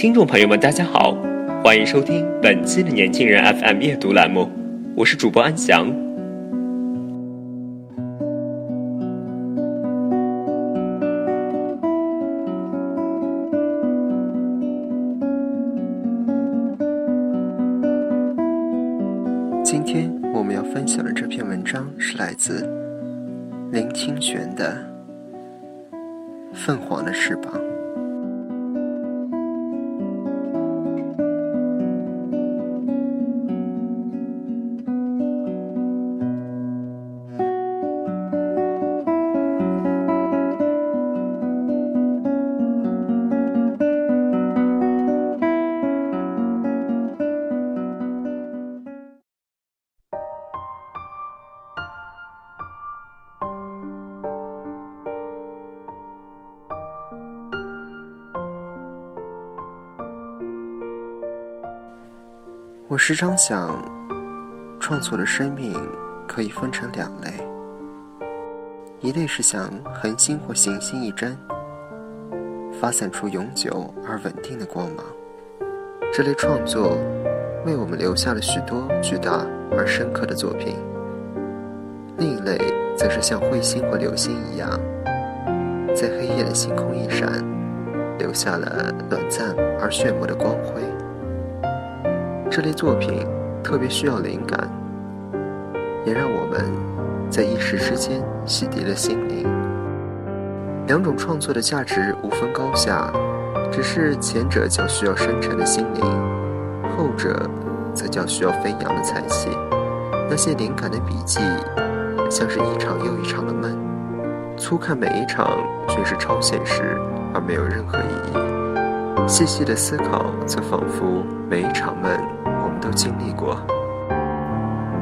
听众朋友们，大家好，欢迎收听本期的年轻人 FM 夜读栏目，我是主播安翔。今天我们要分享的这篇文章是来自林清玄的《凤凰的翅膀》。我时常想，创作的生命可以分成两类，一类是像恒星或行星一般，发散出永久而稳定的光芒，这类创作为我们留下了许多巨大而深刻的作品；另一类则是像彗星或流星一样，在黑夜的星空一闪，留下了短暂而炫目的光辉。这类作品特别需要灵感，也让我们在一时之间洗涤了心灵。两种创作的价值无分高下，只是前者较需要深沉的心灵，后者则较需要飞扬的才气。那些灵感的笔记，像是一场又一场的梦，粗看每一场均是超现实而没有任何意义。细细的思考，则仿佛每一场梦。都经历过，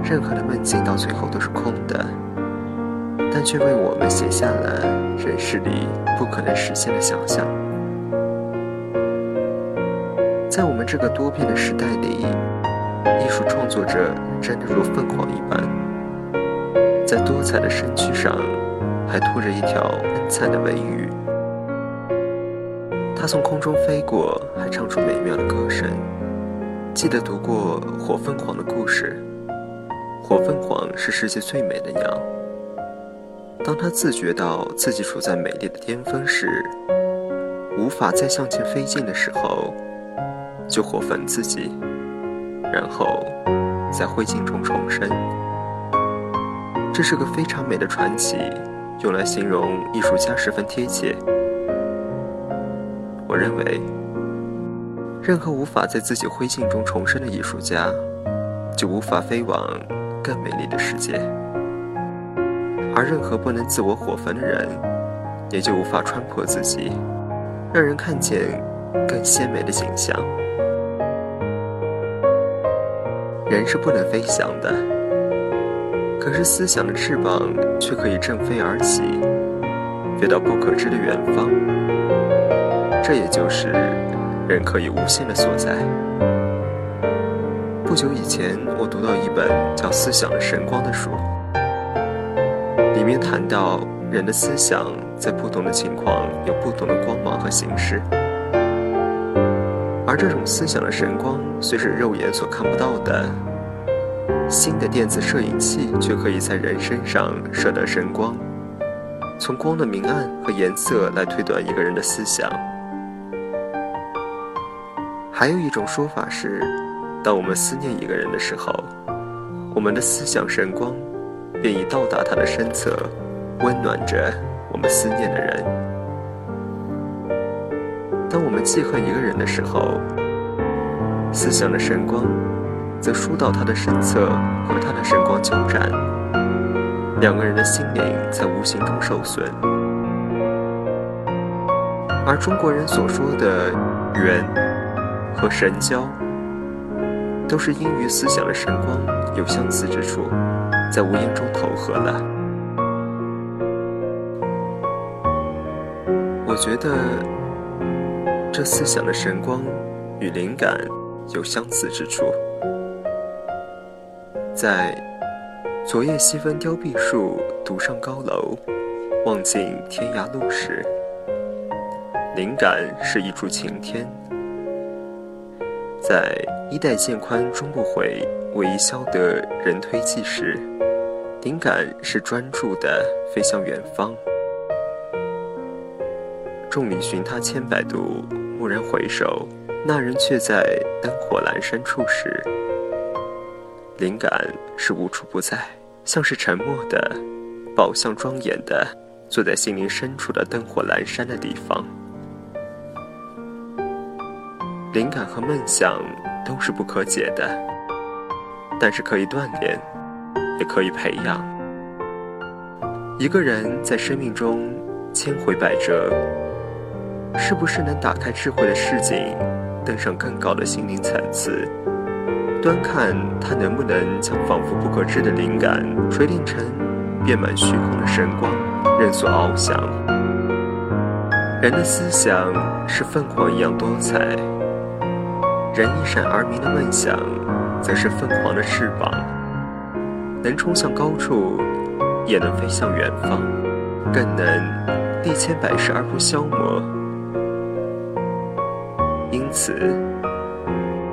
任何的梦境到最后都是空的，但却为我们写下了人世里不可能实现的想象。在我们这个多变的时代里，艺术创作者真的如凤凰一般，在多彩的身躯上还拖着一条恩灿的尾羽，它从空中飞过，还唱出美妙的歌声。记得读过火凤凰的故事。火凤凰是世界最美的鸟。当它自觉到自己处在美丽的巅峰时，无法再向前飞进的时候，就火焚自己，然后在灰烬中重生。这是个非常美的传奇，用来形容艺术家十分贴切。我认为。任何无法在自己灰烬中重生的艺术家，就无法飞往更美丽的世界；而任何不能自我火焚的人，也就无法穿破自己，让人看见更鲜美的景象。人是不能飞翔的，可是思想的翅膀却可以振飞而起，飞到不可知的远方。这也就是。人可以无限的所在。不久以前，我读到一本叫《思想的神光》的书，里面谈到人的思想在不同的情况有不同的光芒和形式，而这种思想的神光虽是肉眼所看不到的，新的电子摄影器却可以在人身上射得神光，从光的明暗和颜色来推断一个人的思想。还有一种说法是，当我们思念一个人的时候，我们的思想神光便已到达他的身侧，温暖着我们思念的人。当我们记恨一个人的时候，思想的神光则疏导他的身侧和他的神光交战，两个人的心灵在无形中受损。而中国人所说的缘和神交，都是因于思想的神光有相似之处，在无言中投合了。我觉得这思想的神光与灵感有相似之处，在昨夜西风凋碧树，独上高楼，望尽天涯路时。灵感是一柱擎天，在衣带渐宽终不悔，为伊消得人推计时，灵感是专注的飞向远方。众里寻他千百度，蓦然回首，那人却在灯火阑珊处时。灵感是无处不在，像是沉默的，宝相庄严的，坐在心灵深处的灯火阑珊的地方。灵感和梦想都是不可解的，但是可以锻炼，也可以培养。一个人在生命中千回百折，是不是能打开智慧的视景，登上更高的心灵层次？端看他能不能将仿佛不可知的灵感锤炼成遍满虚空的神光，任所翱翔。人的思想是凤凰一样多彩。人一闪而明的梦想，则是凤凰的翅膀，能冲向高处，也能飞向远方，更能历千百世而不消磨。因此，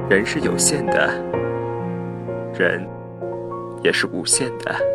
人是有限的，人也是无限的。